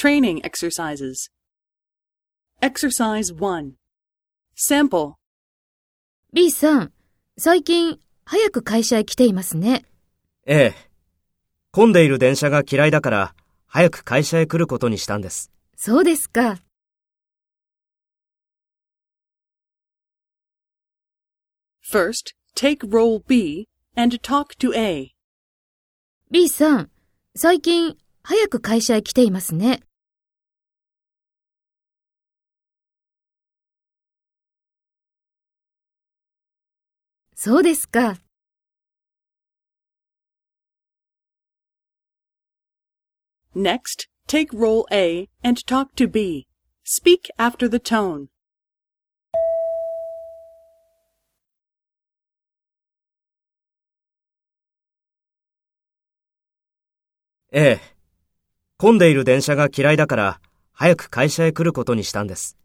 Training exercises. Exercise 1. Sample. B さん、最近早く会社へ来ていますね。ええ。混んでいる電車が嫌いだから、早く会社へ来ることにしたんです。そうですか。First, take role B and talk to A. B さん、最近早く会社へ来ていますね。そうですか。Next, take role A and talk to B. Speak after the tone. ええ。混んでいる電車が嫌いだから、早く会社へ来ることにしたんです。